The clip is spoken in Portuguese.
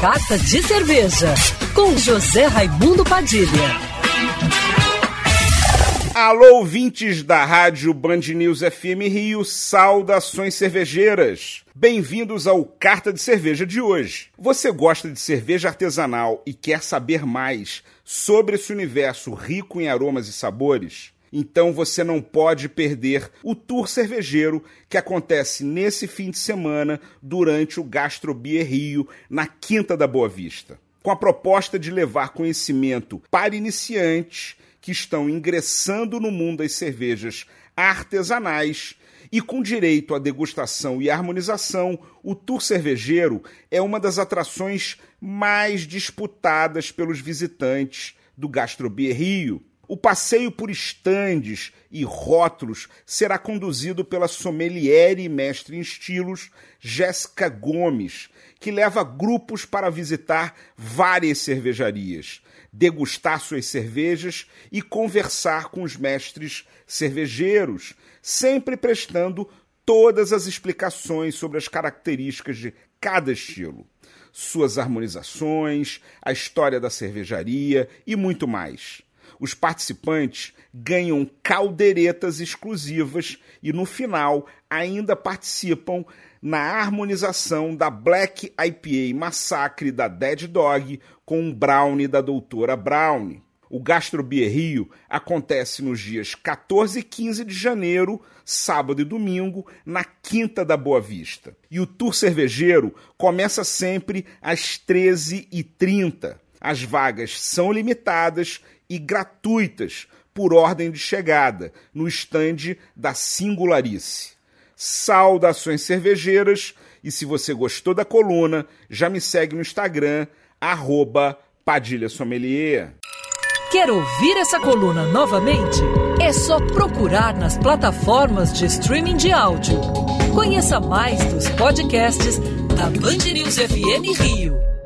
Carta de Cerveja, com José Raimundo Padilha. Alô, ouvintes da rádio Band News FM Rio, saudações cervejeiras. Bem-vindos ao Carta de Cerveja de hoje. Você gosta de cerveja artesanal e quer saber mais sobre esse universo rico em aromas e sabores? Então você não pode perder o tour cervejeiro que acontece nesse fim de semana durante o Gastro Beer Rio, na Quinta da Boa Vista. Com a proposta de levar conhecimento para iniciantes que estão ingressando no mundo das cervejas artesanais e com direito à degustação e harmonização, o Tour Cervejeiro é uma das atrações mais disputadas pelos visitantes do Gastrobier Rio. O passeio por estandes e rótulos será conduzido pela sommelier e mestre em estilos Jéssica Gomes, que leva grupos para visitar várias cervejarias degustar suas cervejas e conversar com os mestres cervejeiros, sempre prestando todas as explicações sobre as características de cada estilo, suas harmonizações, a história da cervejaria e muito mais. Os participantes ganham caldeiretas exclusivas e, no final, ainda participam na harmonização da Black IPA Massacre da Dead Dog com um brownie da doutora Brownie. O Gastro Beer Rio acontece nos dias 14 e 15 de janeiro, sábado e domingo, na Quinta da Boa Vista. E o tour cervejeiro começa sempre às 13h30. As vagas são limitadas e gratuitas por ordem de chegada no estande da Singularice. Saudações cervejeiras e se você gostou da coluna, já me segue no Instagram, arroba Padilha Sommelier. Quer ouvir essa coluna novamente? É só procurar nas plataformas de streaming de áudio. Conheça mais dos podcasts da Band News FM Rio.